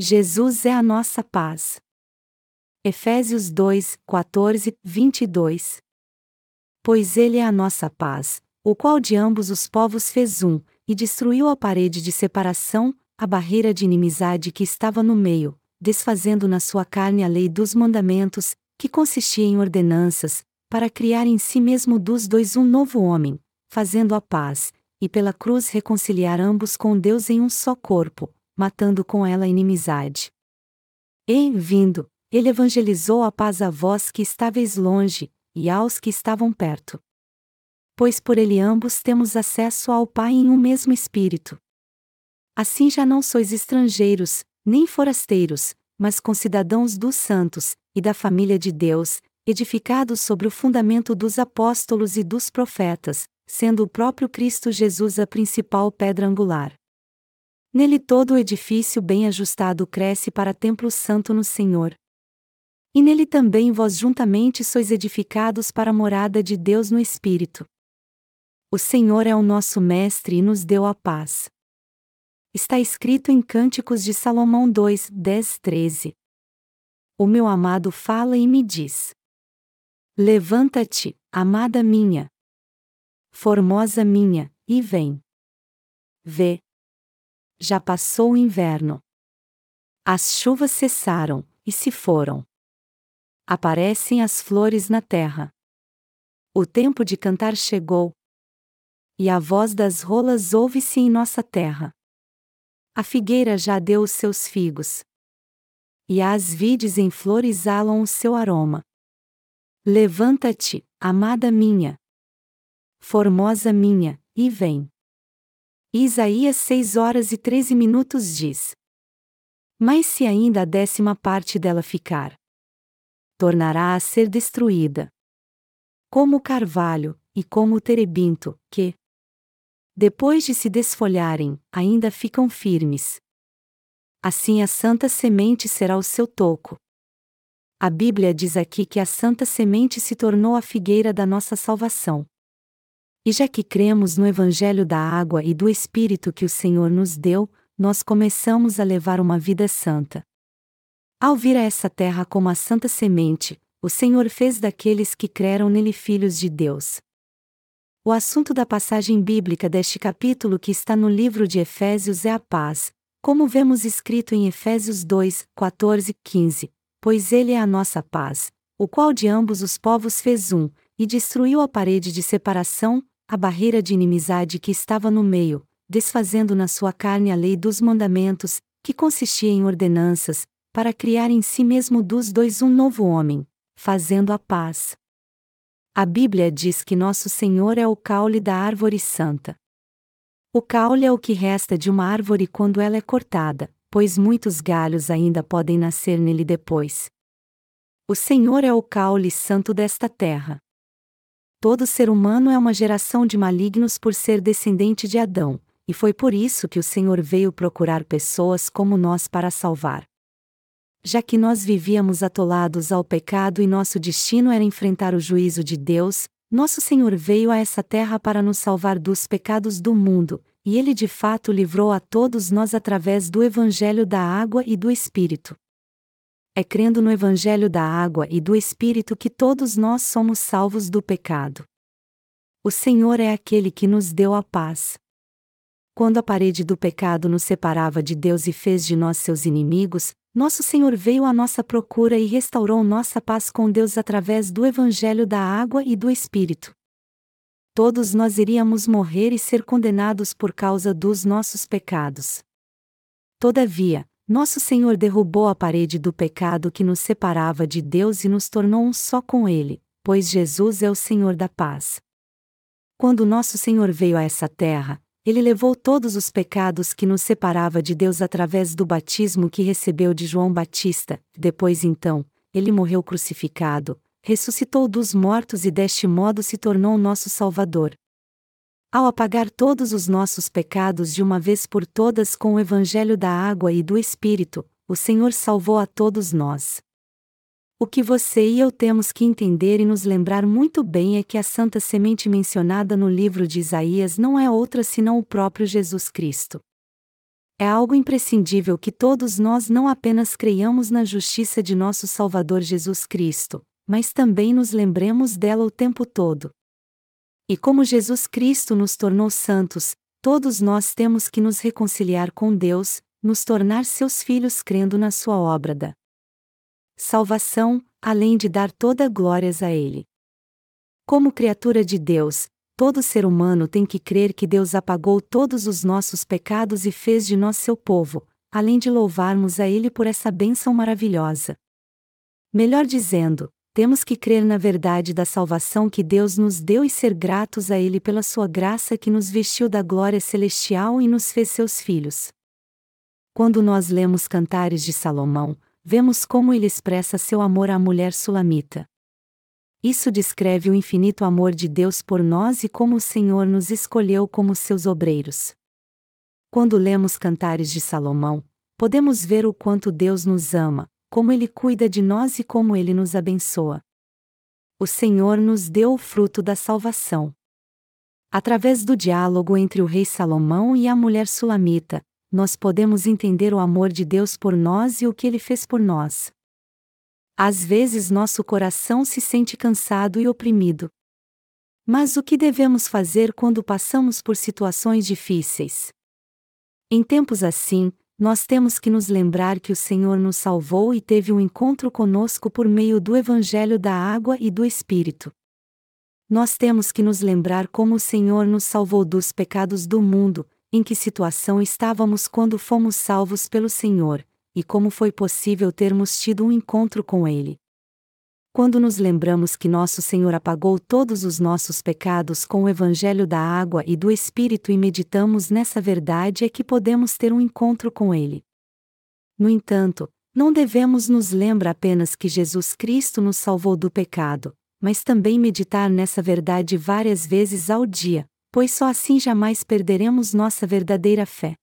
Jesus é a nossa paz. Efésios 2, 14, 22. Pois Ele é a nossa paz, o qual de ambos os povos fez um, e destruiu a parede de separação, a barreira de inimizade que estava no meio, desfazendo na sua carne a lei dos mandamentos, que consistia em ordenanças, para criar em si mesmo dos dois um novo homem, fazendo a paz, e pela cruz reconciliar ambos com Deus em um só corpo, matando com ela a inimizade. E, vindo, ele evangelizou a paz a vós que estáveis longe, e aos que estavam perto. Pois por ele ambos temos acesso ao Pai em um mesmo Espírito. Assim já não sois estrangeiros, nem forasteiros, mas concidadãos dos santos, e da família de Deus, edificados sobre o fundamento dos apóstolos e dos profetas, sendo o próprio Cristo Jesus a principal pedra angular. Nele todo o edifício bem ajustado cresce para templo santo no Senhor. E nele também vós juntamente sois edificados para a morada de Deus no Espírito. O Senhor é o nosso Mestre e nos deu a paz. Está escrito em Cânticos de Salomão 2, 10, 13. O meu amado fala e me diz: Levanta-te, amada minha. Formosa minha, e vem. Vê. Já passou o inverno. As chuvas cessaram, e se foram. Aparecem as flores na terra. O tempo de cantar chegou. E a voz das rolas ouve-se em nossa terra. A figueira já deu os seus figos. E as vides em flor exalam o seu aroma. Levanta-te, amada minha. Formosa minha, e vem. Isaías 6 horas e 13 minutos diz: Mas se ainda a décima parte dela ficar, tornará a ser destruída. Como o carvalho, e como o terebinto, que, depois de se desfolharem, ainda ficam firmes. Assim a santa semente será o seu toco. A Bíblia diz aqui que a santa semente se tornou a figueira da nossa salvação. E já que cremos no Evangelho da água e do Espírito que o Senhor nos deu, nós começamos a levar uma vida santa. Ao vir a essa terra como a santa semente, o Senhor fez daqueles que creram nele filhos de Deus. O assunto da passagem bíblica deste capítulo que está no livro de Efésios é a paz, como vemos escrito em Efésios 2, 14, 15: Pois ele é a nossa paz, o qual de ambos os povos fez um, e destruiu a parede de separação, a barreira de inimizade que estava no meio, desfazendo na sua carne a lei dos mandamentos, que consistia em ordenanças, para criar em si mesmo dos dois um novo homem, fazendo a paz. A Bíblia diz que nosso Senhor é o caule da árvore santa. O caule é o que resta de uma árvore quando ela é cortada, pois muitos galhos ainda podem nascer nele depois. O Senhor é o caule santo desta terra. Todo ser humano é uma geração de malignos por ser descendente de Adão, e foi por isso que o Senhor veio procurar pessoas como nós para salvar já que nós vivíamos atolados ao pecado e nosso destino era enfrentar o juízo de Deus, nosso Senhor veio a essa terra para nos salvar dos pecados do mundo, e ele de fato livrou a todos nós através do Evangelho da Água e do Espírito. É crendo no Evangelho da Água e do Espírito que todos nós somos salvos do pecado. O Senhor é aquele que nos deu a paz. Quando a parede do pecado nos separava de Deus e fez de nós seus inimigos, nosso Senhor veio à nossa procura e restaurou nossa paz com Deus através do Evangelho da Água e do Espírito. Todos nós iríamos morrer e ser condenados por causa dos nossos pecados. Todavia, nosso Senhor derrubou a parede do pecado que nos separava de Deus e nos tornou um só com Ele, pois Jesus é o Senhor da paz. Quando nosso Senhor veio a essa terra, ele levou todos os pecados que nos separava de Deus através do batismo que recebeu de João Batista. Depois então, ele morreu crucificado, ressuscitou dos mortos e deste modo se tornou nosso Salvador. Ao apagar todos os nossos pecados de uma vez por todas com o Evangelho da água e do Espírito, o Senhor salvou a todos nós. O que você e eu temos que entender e nos lembrar muito bem é que a santa semente mencionada no livro de Isaías não é outra senão o próprio Jesus Cristo. É algo imprescindível que todos nós não apenas creiamos na justiça de nosso Salvador Jesus Cristo, mas também nos lembremos dela o tempo todo. E como Jesus Cristo nos tornou santos, todos nós temos que nos reconciliar com Deus, nos tornar seus filhos crendo na sua obra da salvação, além de dar toda glórias a Ele. Como criatura de Deus, todo ser humano tem que crer que Deus apagou todos os nossos pecados e fez de nós seu povo, além de louvarmos a Ele por essa bênção maravilhosa. Melhor dizendo, temos que crer na verdade da salvação que Deus nos deu e ser gratos a Ele pela sua graça que nos vestiu da glória celestial e nos fez seus filhos. Quando nós lemos Cantares de Salomão, vemos como ele expressa seu amor à mulher sulamita. Isso descreve o infinito amor de Deus por nós e como o Senhor nos escolheu como seus obreiros. Quando lemos Cantares de Salomão, podemos ver o quanto Deus nos ama, como Ele cuida de nós e como Ele nos abençoa. O Senhor nos deu o fruto da salvação. Através do diálogo entre o rei Salomão e a mulher sulamita, nós podemos entender o amor de Deus por nós e o que Ele fez por nós. Às vezes nosso coração se sente cansado e oprimido. Mas o que devemos fazer quando passamos por situações difíceis? Em tempos assim, nós temos que nos lembrar que o Senhor nos salvou e teve um encontro conosco por meio do Evangelho da Água e do Espírito. Nós temos que nos lembrar como o Senhor nos salvou dos pecados do mundo, em que situação estávamos quando fomos salvos pelo Senhor, e como foi possível termos tido um encontro com Ele. Quando nos lembramos que nosso Senhor apagou todos os nossos pecados com o Evangelho da água e do Espírito e meditamos nessa verdade é que podemos ter um encontro com Ele. No entanto, não devemos nos lembrar apenas que Jesus Cristo nos salvou do pecado, mas também meditar nessa verdade várias vezes ao dia, pois só assim jamais perderemos nossa verdadeira fé.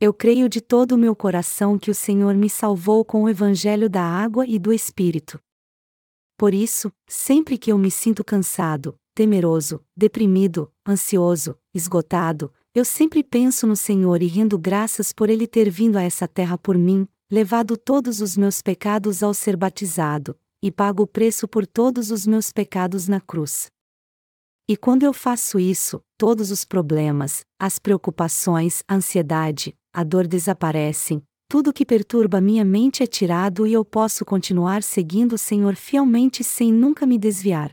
Eu creio de todo o meu coração que o Senhor me salvou com o Evangelho da água e do Espírito. Por isso, sempre que eu me sinto cansado, temeroso, deprimido, ansioso, esgotado, eu sempre penso no Senhor e rendo graças por Ele ter vindo a essa terra por mim, levado todos os meus pecados ao ser batizado, e pago o preço por todos os meus pecados na cruz. E quando eu faço isso, todos os problemas, as preocupações, a ansiedade, a dor desaparecem, tudo que perturba minha mente é tirado e eu posso continuar seguindo o Senhor fielmente sem nunca me desviar.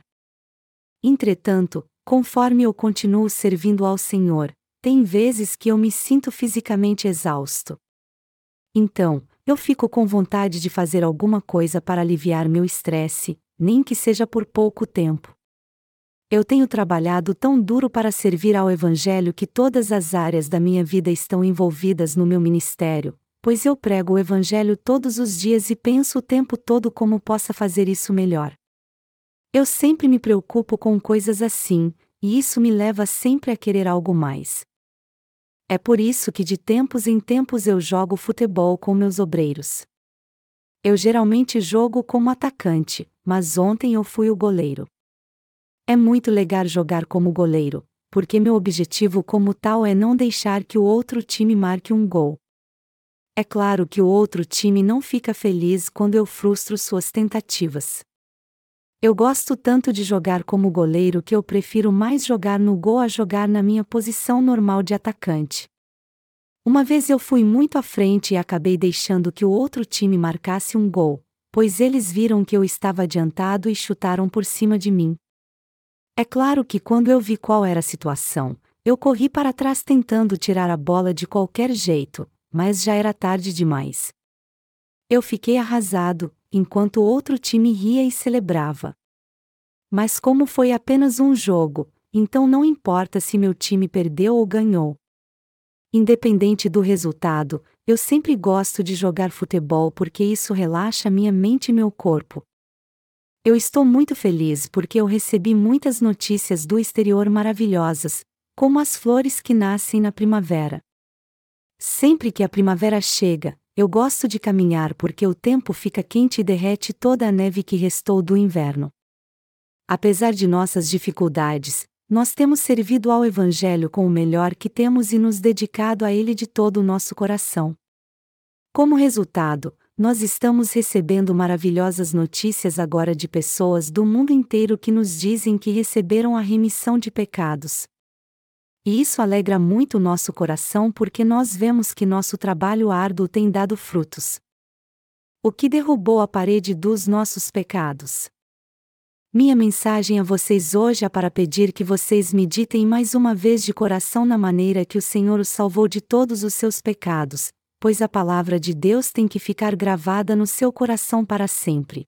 Entretanto, conforme eu continuo servindo ao Senhor, tem vezes que eu me sinto fisicamente exausto. Então, eu fico com vontade de fazer alguma coisa para aliviar meu estresse, nem que seja por pouco tempo. Eu tenho trabalhado tão duro para servir ao Evangelho que todas as áreas da minha vida estão envolvidas no meu ministério, pois eu prego o Evangelho todos os dias e penso o tempo todo como possa fazer isso melhor. Eu sempre me preocupo com coisas assim, e isso me leva sempre a querer algo mais. É por isso que de tempos em tempos eu jogo futebol com meus obreiros. Eu geralmente jogo como atacante, mas ontem eu fui o goleiro. É muito legal jogar como goleiro, porque meu objetivo como tal é não deixar que o outro time marque um gol. É claro que o outro time não fica feliz quando eu frustro suas tentativas. Eu gosto tanto de jogar como goleiro que eu prefiro mais jogar no gol a jogar na minha posição normal de atacante. Uma vez eu fui muito à frente e acabei deixando que o outro time marcasse um gol, pois eles viram que eu estava adiantado e chutaram por cima de mim. É claro que quando eu vi qual era a situação, eu corri para trás tentando tirar a bola de qualquer jeito, mas já era tarde demais. Eu fiquei arrasado, enquanto o outro time ria e celebrava. Mas como foi apenas um jogo, então não importa se meu time perdeu ou ganhou. Independente do resultado, eu sempre gosto de jogar futebol porque isso relaxa minha mente e meu corpo. Eu estou muito feliz porque eu recebi muitas notícias do exterior maravilhosas, como as flores que nascem na primavera. Sempre que a primavera chega, eu gosto de caminhar porque o tempo fica quente e derrete toda a neve que restou do inverno. Apesar de nossas dificuldades, nós temos servido ao Evangelho com o melhor que temos e nos dedicado a ele de todo o nosso coração. Como resultado, nós estamos recebendo maravilhosas notícias agora de pessoas do mundo inteiro que nos dizem que receberam a remissão de pecados. E isso alegra muito nosso coração porque nós vemos que nosso trabalho árduo tem dado frutos. O que derrubou a parede dos nossos pecados? Minha mensagem a vocês hoje é para pedir que vocês meditem mais uma vez de coração na maneira que o Senhor os salvou de todos os seus pecados, pois a palavra de Deus tem que ficar gravada no seu coração para sempre.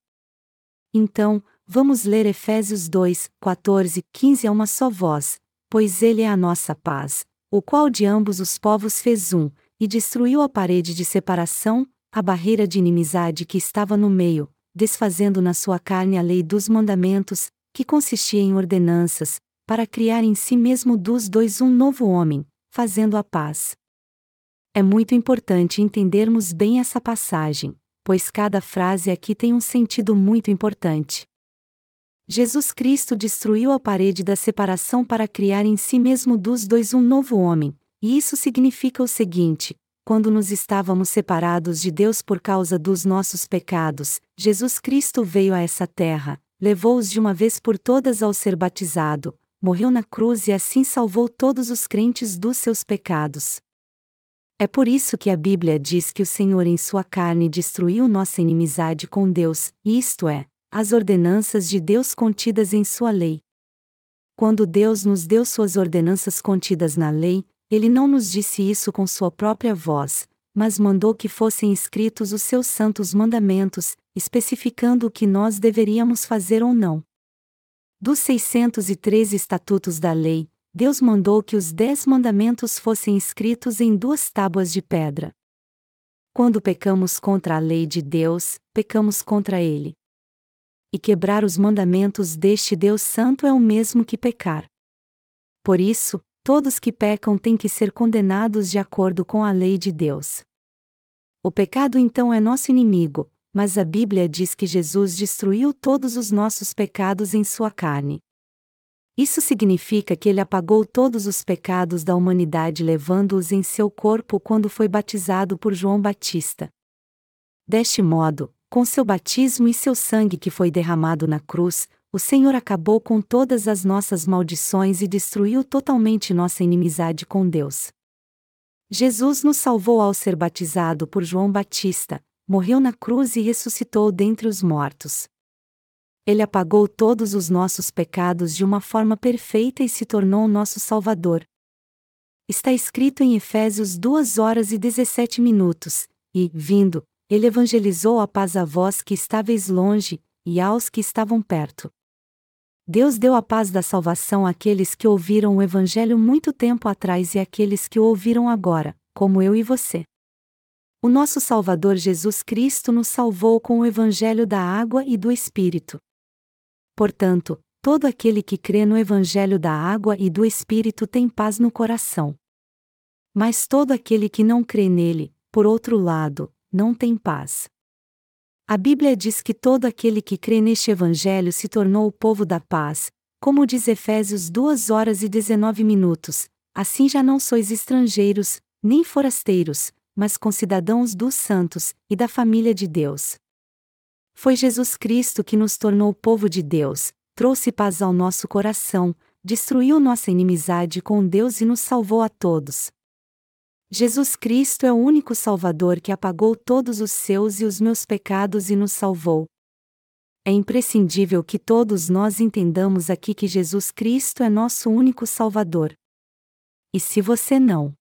Então, vamos ler Efésios 2, 14, 15 a uma só voz, pois Ele é a nossa paz, o qual de ambos os povos fez um, e destruiu a parede de separação, a barreira de inimizade que estava no meio, desfazendo na sua carne a lei dos mandamentos, que consistia em ordenanças, para criar em si mesmo dos dois um novo homem, fazendo a paz. É muito importante entendermos bem essa passagem, pois cada frase aqui tem um sentido muito importante. Jesus Cristo destruiu a parede da separação para criar em si mesmo dos dois um novo homem, e isso significa o seguinte: quando nos estávamos separados de Deus por causa dos nossos pecados, Jesus Cristo veio a essa terra, levou-os de uma vez por todas ao ser batizado, morreu na cruz e assim salvou todos os crentes dos seus pecados. É por isso que a Bíblia diz que o Senhor em sua carne destruiu nossa inimizade com Deus, isto é, as ordenanças de Deus contidas em sua lei. Quando Deus nos deu suas ordenanças contidas na lei, ele não nos disse isso com sua própria voz, mas mandou que fossem escritos os seus santos mandamentos, especificando o que nós deveríamos fazer ou não. Dos 613 estatutos da lei, Deus mandou que os dez mandamentos fossem escritos em duas tábuas de pedra. Quando pecamos contra a lei de Deus, pecamos contra Ele. E quebrar os mandamentos deste Deus Santo é o mesmo que pecar. Por isso, todos que pecam têm que ser condenados de acordo com a lei de Deus. O pecado então é nosso inimigo, mas a Bíblia diz que Jesus destruiu todos os nossos pecados em sua carne. Isso significa que ele apagou todos os pecados da humanidade levando-os em seu corpo quando foi batizado por João Batista. Deste modo, com seu batismo e seu sangue que foi derramado na cruz, o Senhor acabou com todas as nossas maldições e destruiu totalmente nossa inimizade com Deus. Jesus nos salvou ao ser batizado por João Batista, morreu na cruz e ressuscitou dentre os mortos. Ele apagou todos os nossos pecados de uma forma perfeita e se tornou nosso Salvador. Está escrito em Efésios 2 horas e 17 minutos, e, vindo, ele evangelizou a paz a vós que estáveis longe, e aos que estavam perto. Deus deu a paz da salvação àqueles que ouviram o Evangelho muito tempo atrás e àqueles que o ouviram agora, como eu e você. O nosso Salvador Jesus Cristo nos salvou com o Evangelho da água e do Espírito. Portanto, todo aquele que crê no Evangelho da água e do Espírito tem paz no coração. Mas todo aquele que não crê nele, por outro lado, não tem paz. A Bíblia diz que todo aquele que crê neste Evangelho se tornou o povo da paz, como diz Efésios 2 horas e 19 minutos, assim já não sois estrangeiros, nem forasteiros, mas concidadãos dos santos, e da família de Deus. Foi Jesus Cristo que nos tornou povo de Deus, trouxe paz ao nosso coração, destruiu nossa inimizade com Deus e nos salvou a todos. Jesus Cristo é o único Salvador que apagou todos os seus e os meus pecados e nos salvou. É imprescindível que todos nós entendamos aqui que Jesus Cristo é nosso único Salvador. E se você não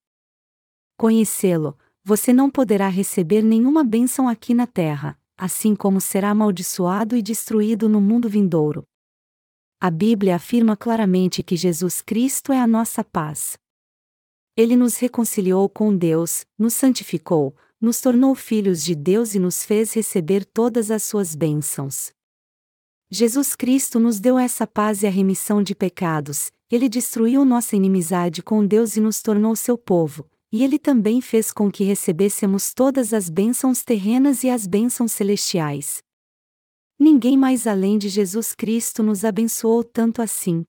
conhecê-lo, você não poderá receber nenhuma bênção aqui na terra, assim como será amaldiçoado e destruído no mundo vindouro. A Bíblia afirma claramente que Jesus Cristo é a nossa paz. Ele nos reconciliou com Deus, nos santificou, nos tornou filhos de Deus e nos fez receber todas as suas bênçãos. Jesus Cristo nos deu essa paz e a remissão de pecados, ele destruiu nossa inimizade com Deus e nos tornou seu povo, e ele também fez com que recebêssemos todas as bênçãos terrenas e as bênçãos celestiais. Ninguém mais além de Jesus Cristo nos abençoou tanto assim.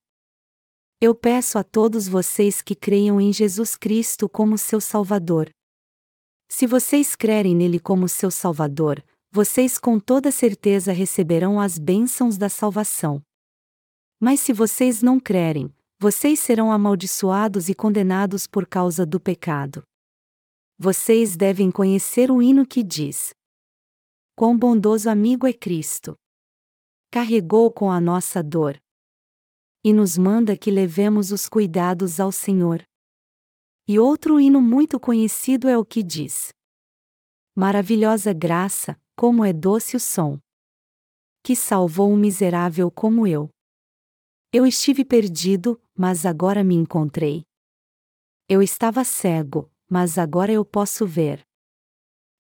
Eu peço a todos vocês que creiam em Jesus Cristo como seu Salvador. Se vocês crerem nele como seu Salvador, vocês com toda certeza receberão as bênçãos da salvação. Mas se vocês não crerem, vocês serão amaldiçoados e condenados por causa do pecado. Vocês devem conhecer o hino que diz: Quão bondoso amigo é Cristo! Carregou com a nossa dor. E nos manda que levemos os cuidados ao Senhor. E outro hino muito conhecido é o que diz: Maravilhosa graça, como é doce o som! Que salvou um miserável como eu. Eu estive perdido, mas agora me encontrei. Eu estava cego, mas agora eu posso ver.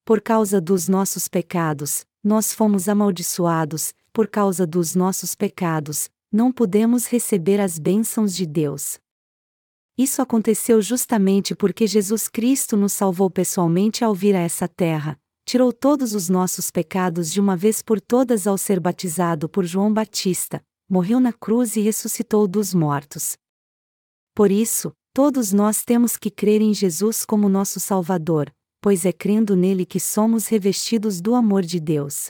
Por causa dos nossos pecados, nós fomos amaldiçoados, por causa dos nossos pecados, não podemos receber as bênçãos de Deus. Isso aconteceu justamente porque Jesus Cristo nos salvou pessoalmente ao vir a essa terra, tirou todos os nossos pecados de uma vez por todas ao ser batizado por João Batista, morreu na cruz e ressuscitou dos mortos. Por isso, Todos nós temos que crer em Jesus como nosso Salvador, pois é crendo nele que somos revestidos do amor de Deus.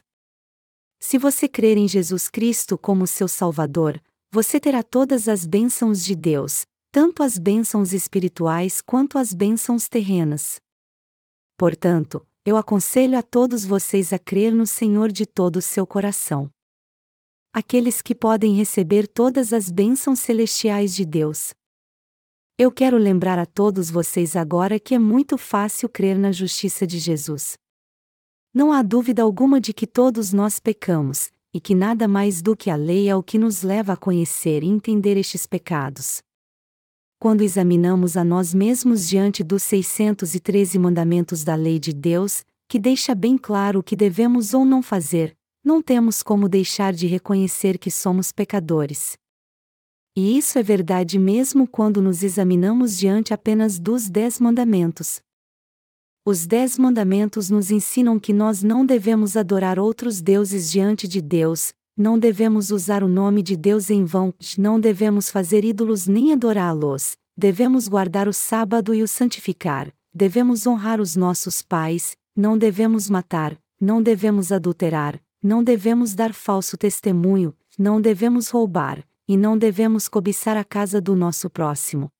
Se você crer em Jesus Cristo como seu Salvador, você terá todas as bênçãos de Deus, tanto as bênçãos espirituais quanto as bênçãos terrenas. Portanto, eu aconselho a todos vocês a crer no Senhor de todo o seu coração. Aqueles que podem receber todas as bênçãos celestiais de Deus. Eu quero lembrar a todos vocês agora que é muito fácil crer na justiça de Jesus. Não há dúvida alguma de que todos nós pecamos, e que nada mais do que a lei é o que nos leva a conhecer e entender estes pecados. Quando examinamos a nós mesmos diante dos 613 mandamentos da lei de Deus, que deixa bem claro o que devemos ou não fazer, não temos como deixar de reconhecer que somos pecadores. E isso é verdade mesmo quando nos examinamos diante apenas dos Dez Mandamentos. Os Dez Mandamentos nos ensinam que nós não devemos adorar outros deuses diante de Deus, não devemos usar o nome de Deus em vão, não devemos fazer ídolos nem adorá-los, devemos guardar o sábado e o santificar, devemos honrar os nossos pais, não devemos matar, não devemos adulterar, não devemos dar falso testemunho, não devemos roubar, e não devemos cobiçar a casa do nosso próximo.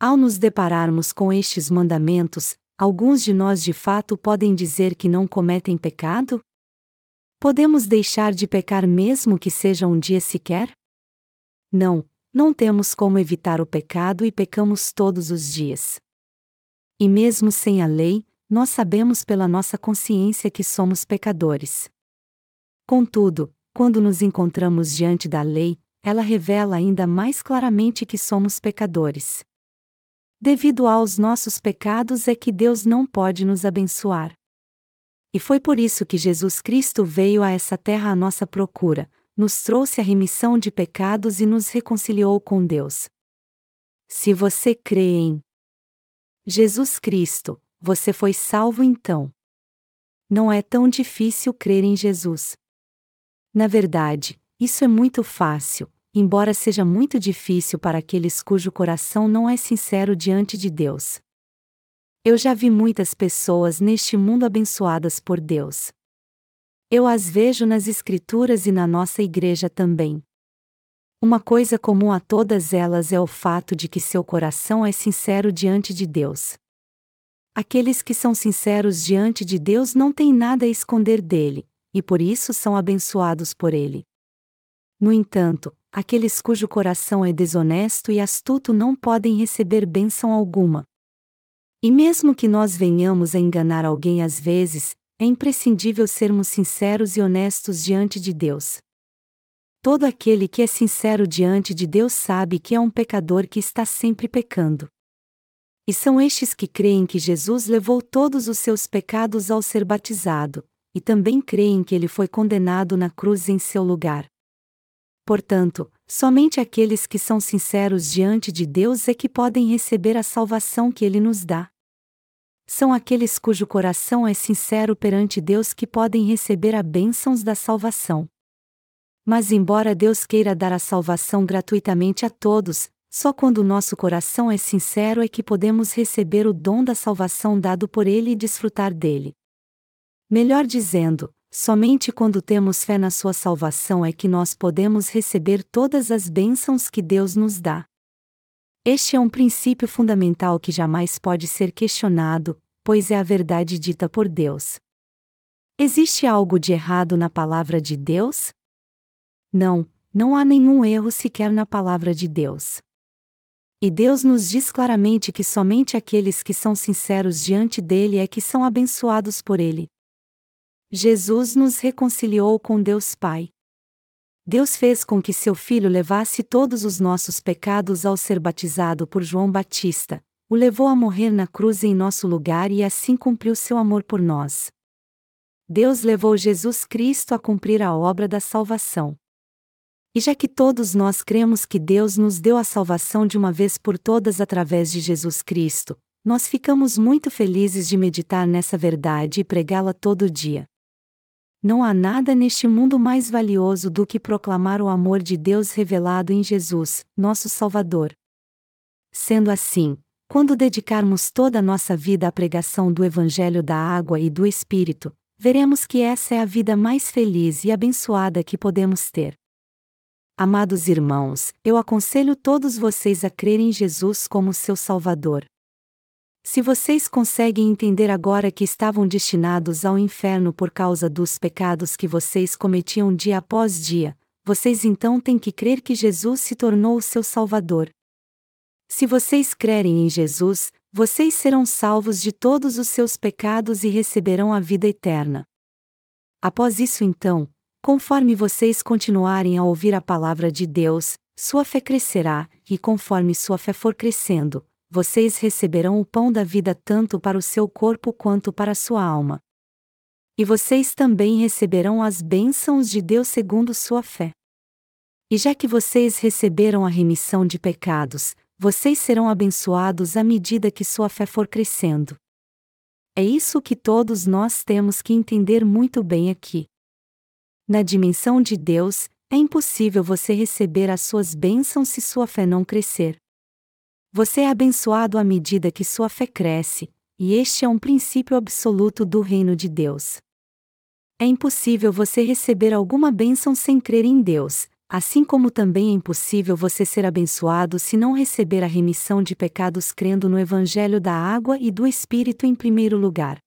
Ao nos depararmos com estes mandamentos, alguns de nós de fato podem dizer que não cometem pecado? Podemos deixar de pecar mesmo que seja um dia sequer? Não, não temos como evitar o pecado e pecamos todos os dias. E mesmo sem a lei, nós sabemos pela nossa consciência que somos pecadores. Contudo, quando nos encontramos diante da lei, ela revela ainda mais claramente que somos pecadores. Devido aos nossos pecados é que Deus não pode nos abençoar. E foi por isso que Jesus Cristo veio a essa terra à nossa procura, nos trouxe a remissão de pecados e nos reconciliou com Deus. Se você crê em Jesus Cristo, você foi salvo então. Não é tão difícil crer em Jesus. Na verdade, isso é muito fácil, embora seja muito difícil para aqueles cujo coração não é sincero diante de Deus. Eu já vi muitas pessoas neste mundo abençoadas por Deus. Eu as vejo nas Escrituras e na nossa igreja também. Uma coisa comum a todas elas é o fato de que seu coração é sincero diante de Deus. Aqueles que são sinceros diante de Deus não têm nada a esconder dele, e por isso são abençoados por ele. No entanto, aqueles cujo coração é desonesto e astuto não podem receber bênção alguma. E mesmo que nós venhamos a enganar alguém às vezes, é imprescindível sermos sinceros e honestos diante de Deus. Todo aquele que é sincero diante de Deus sabe que é um pecador que está sempre pecando. E são estes que creem que Jesus levou todos os seus pecados ao ser batizado, e também creem que ele foi condenado na cruz em seu lugar. Portanto, somente aqueles que são sinceros diante de Deus é que podem receber a salvação que Ele nos dá. São aqueles cujo coração é sincero perante Deus que podem receber a bênçãos da salvação. Mas, embora Deus queira dar a salvação gratuitamente a todos, só quando o nosso coração é sincero é que podemos receber o dom da salvação dado por Ele e desfrutar dele. Melhor dizendo, somente quando temos fé na Sua salvação é que nós podemos receber todas as bênçãos que Deus nos dá. Este é um princípio fundamental que jamais pode ser questionado, pois é a verdade dita por Deus. Existe algo de errado na palavra de Deus? Não, não há nenhum erro sequer na palavra de Deus. E Deus nos diz claramente que somente aqueles que são sinceros diante dele é que são abençoados por ele. Jesus nos reconciliou com Deus Pai. Deus fez com que seu filho levasse todos os nossos pecados ao ser batizado por João Batista, o levou a morrer na cruz em nosso lugar e assim cumpriu seu amor por nós. Deus levou Jesus Cristo a cumprir a obra da salvação. E já que todos nós cremos que Deus nos deu a salvação de uma vez por todas através de Jesus Cristo, nós ficamos muito felizes de meditar nessa verdade e pregá-la todo dia. Não há nada neste mundo mais valioso do que proclamar o amor de Deus revelado em Jesus, nosso Salvador. Sendo assim, quando dedicarmos toda a nossa vida à pregação do Evangelho da Água e do Espírito, veremos que essa é a vida mais feliz e abençoada que podemos ter. Amados irmãos, eu aconselho todos vocês a crerem em Jesus como seu Salvador. Se vocês conseguem entender agora que estavam destinados ao inferno por causa dos pecados que vocês cometiam dia após dia, vocês então têm que crer que Jesus se tornou o seu Salvador. Se vocês crerem em Jesus, vocês serão salvos de todos os seus pecados e receberão a vida eterna. Após isso, então, Conforme vocês continuarem a ouvir a palavra de Deus, sua fé crescerá, e conforme sua fé for crescendo, vocês receberão o pão da vida tanto para o seu corpo quanto para a sua alma. E vocês também receberão as bênçãos de Deus segundo sua fé. E já que vocês receberam a remissão de pecados, vocês serão abençoados à medida que sua fé for crescendo. É isso que todos nós temos que entender muito bem aqui. Na dimensão de Deus, é impossível você receber as suas bênçãos se sua fé não crescer. Você é abençoado à medida que sua fé cresce, e este é um princípio absoluto do reino de Deus. É impossível você receber alguma bênção sem crer em Deus, assim como também é impossível você ser abençoado se não receber a remissão de pecados crendo no Evangelho da água e do Espírito em primeiro lugar.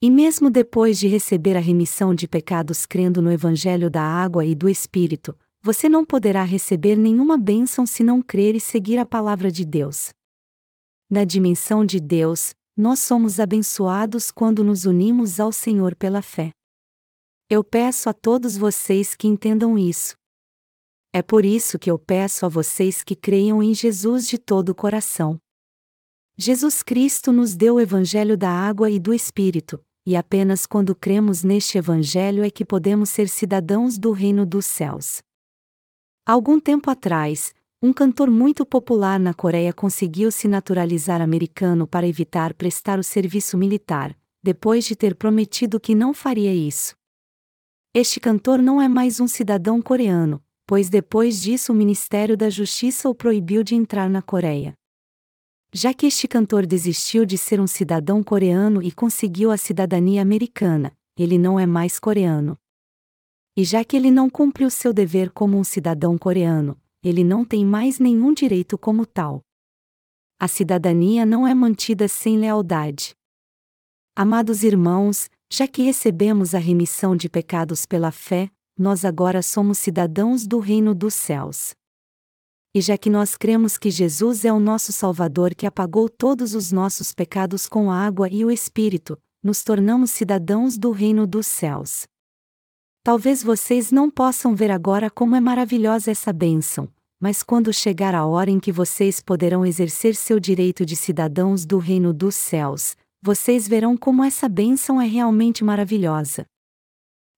E mesmo depois de receber a remissão de pecados crendo no Evangelho da água e do Espírito, você não poderá receber nenhuma bênção se não crer e seguir a palavra de Deus. Na dimensão de Deus, nós somos abençoados quando nos unimos ao Senhor pela fé. Eu peço a todos vocês que entendam isso. É por isso que eu peço a vocês que creiam em Jesus de todo o coração. Jesus Cristo nos deu o Evangelho da água e do Espírito, e apenas quando cremos neste Evangelho é que podemos ser cidadãos do reino dos céus. Algum tempo atrás, um cantor muito popular na Coreia conseguiu se naturalizar americano para evitar prestar o serviço militar, depois de ter prometido que não faria isso. Este cantor não é mais um cidadão coreano, pois depois disso o Ministério da Justiça o proibiu de entrar na Coreia. Já que este cantor desistiu de ser um cidadão coreano e conseguiu a cidadania americana, ele não é mais coreano. E já que ele não cumpriu seu dever como um cidadão coreano, ele não tem mais nenhum direito como tal. A cidadania não é mantida sem lealdade. Amados irmãos, já que recebemos a remissão de pecados pela fé, nós agora somos cidadãos do reino dos céus e já que nós cremos que Jesus é o nosso Salvador que apagou todos os nossos pecados com a água e o Espírito, nos tornamos cidadãos do reino dos céus. Talvez vocês não possam ver agora como é maravilhosa essa bênção, mas quando chegar a hora em que vocês poderão exercer seu direito de cidadãos do reino dos céus, vocês verão como essa bênção é realmente maravilhosa.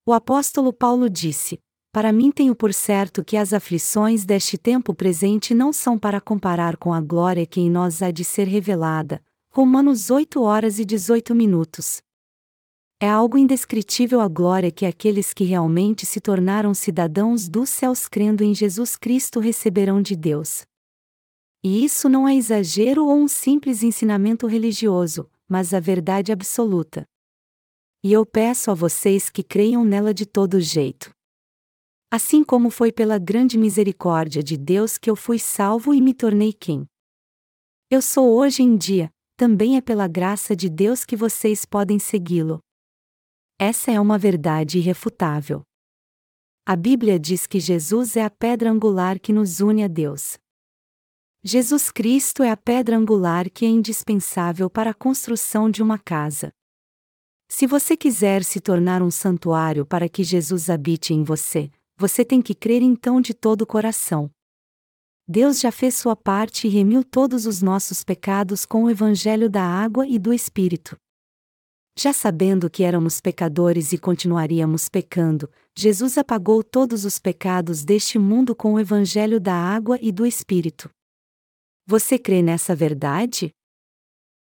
O apóstolo Paulo disse: para mim tenho por certo que as aflições deste tempo presente não são para comparar com a glória que em nós há de ser revelada. Romanos 8 horas e 18 minutos. É algo indescritível a glória que aqueles que realmente se tornaram cidadãos dos céus crendo em Jesus Cristo receberão de Deus. E isso não é exagero ou um simples ensinamento religioso, mas a verdade absoluta. E eu peço a vocês que creiam nela de todo jeito. Assim como foi pela grande misericórdia de Deus que eu fui salvo e me tornei quem eu sou hoje em dia, também é pela graça de Deus que vocês podem segui-lo. Essa é uma verdade irrefutável. A Bíblia diz que Jesus é a pedra angular que nos une a Deus. Jesus Cristo é a pedra angular que é indispensável para a construção de uma casa. Se você quiser se tornar um santuário para que Jesus habite em você, você tem que crer então de todo o coração. Deus já fez sua parte e remiu todos os nossos pecados com o Evangelho da água e do Espírito. Já sabendo que éramos pecadores e continuaríamos pecando, Jesus apagou todos os pecados deste mundo com o Evangelho da água e do Espírito. Você crê nessa verdade?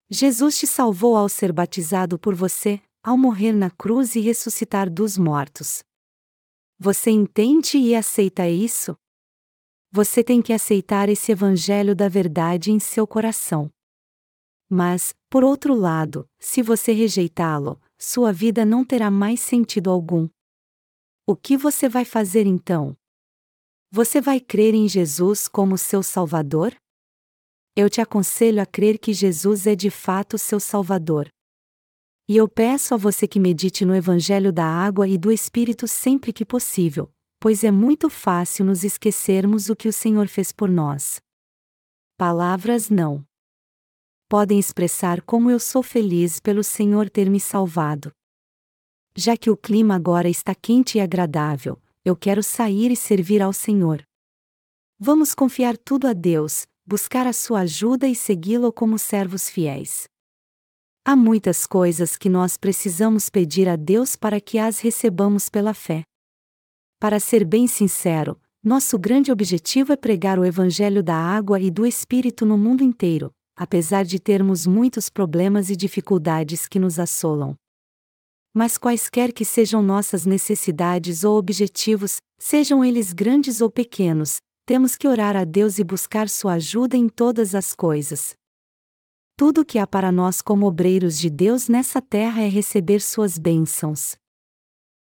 Jesus te salvou ao ser batizado por você, ao morrer na cruz e ressuscitar dos mortos. Você entende e aceita isso? Você tem que aceitar esse Evangelho da verdade em seu coração. Mas, por outro lado, se você rejeitá-lo, sua vida não terá mais sentido algum. O que você vai fazer então? Você vai crer em Jesus como seu Salvador? eu te aconselho a crer que Jesus é de fato seu Salvador. E eu peço a você que medite no Evangelho da Água e do Espírito sempre que possível, pois é muito fácil nos esquecermos o que o Senhor fez por nós. Palavras não podem expressar como eu sou feliz pelo Senhor ter me salvado. Já que o clima agora está quente e agradável, eu quero sair e servir ao Senhor. Vamos confiar tudo a Deus, buscar a sua ajuda e segui-lo como servos fiéis. Há muitas coisas que nós precisamos pedir a Deus para que as recebamos pela fé. Para ser bem sincero, nosso grande objetivo é pregar o Evangelho da água e do Espírito no mundo inteiro, apesar de termos muitos problemas e dificuldades que nos assolam. Mas quaisquer que sejam nossas necessidades ou objetivos, sejam eles grandes ou pequenos, temos que orar a Deus e buscar sua ajuda em todas as coisas. Tudo o que há para nós como obreiros de Deus nessa terra é receber suas bênçãos.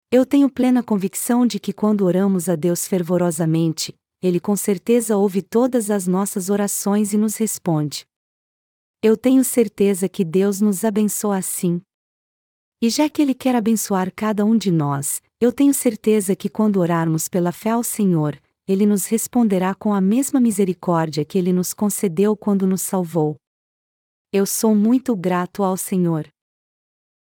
Eu tenho plena convicção de que quando oramos a Deus fervorosamente, Ele com certeza ouve todas as nossas orações e nos responde. Eu tenho certeza que Deus nos abençoa assim. E já que Ele quer abençoar cada um de nós, eu tenho certeza que quando orarmos pela fé ao Senhor, ele nos responderá com a mesma misericórdia que ele nos concedeu quando nos salvou. Eu sou muito grato ao Senhor.